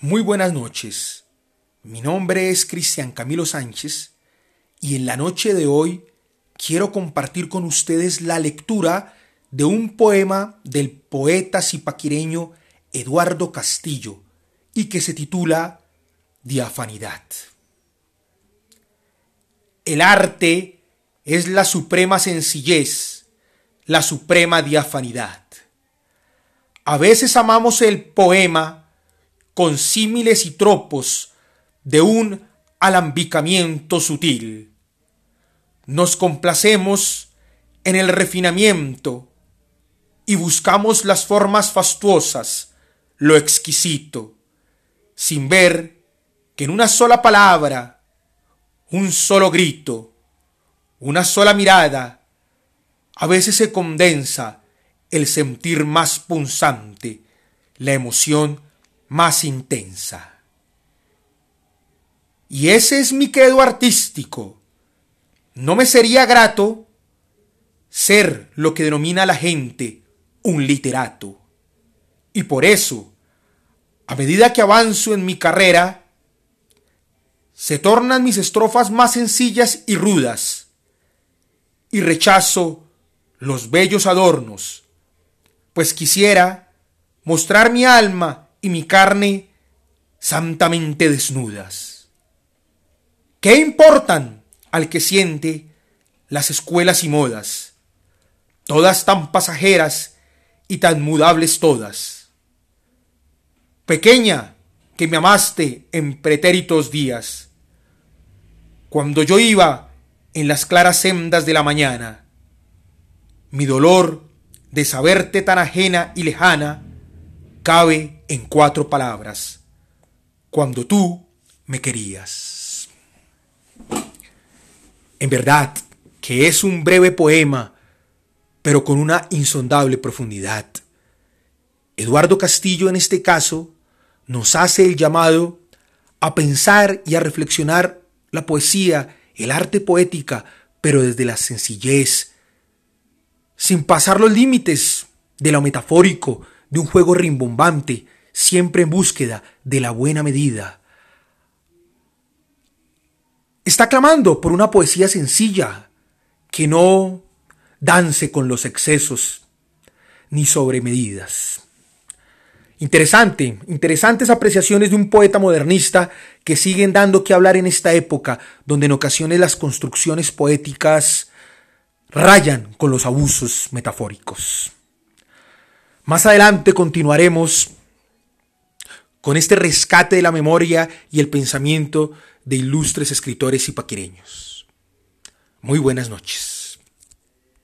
Muy buenas noches. Mi nombre es Cristian Camilo Sánchez y en la noche de hoy quiero compartir con ustedes la lectura de un poema del poeta zipaquireño Eduardo Castillo y que se titula Diafanidad. El arte es la suprema sencillez, la suprema diafanidad. A veces amamos el poema con símiles y tropos de un alambicamiento sutil. Nos complacemos en el refinamiento y buscamos las formas fastuosas, lo exquisito, sin ver que en una sola palabra, un solo grito, una sola mirada, a veces se condensa el sentir más punzante, la emoción más intensa. Y ese es mi credo artístico. No me sería grato ser lo que denomina la gente un literato. Y por eso, a medida que avanzo en mi carrera, se tornan mis estrofas más sencillas y rudas, y rechazo los bellos adornos, pues quisiera mostrar mi alma y mi carne santamente desnudas. ¿Qué importan al que siente las escuelas y modas, todas tan pasajeras y tan mudables todas? Pequeña que me amaste en pretéritos días, cuando yo iba en las claras sendas de la mañana, mi dolor de saberte tan ajena y lejana cabe en cuatro palabras. Cuando tú me querías. En verdad que es un breve poema, pero con una insondable profundidad. Eduardo Castillo en este caso nos hace el llamado a pensar y a reflexionar la poesía, el arte poética, pero desde la sencillez, sin pasar los límites de lo metafórico, de un juego rimbombante, siempre en búsqueda de la buena medida. Está clamando por una poesía sencilla, que no dance con los excesos ni sobremedidas. Interesante, interesantes apreciaciones de un poeta modernista que siguen dando que hablar en esta época, donde en ocasiones las construcciones poéticas rayan con los abusos metafóricos. Más adelante continuaremos con este rescate de la memoria y el pensamiento de ilustres escritores y paquireños. Muy buenas noches.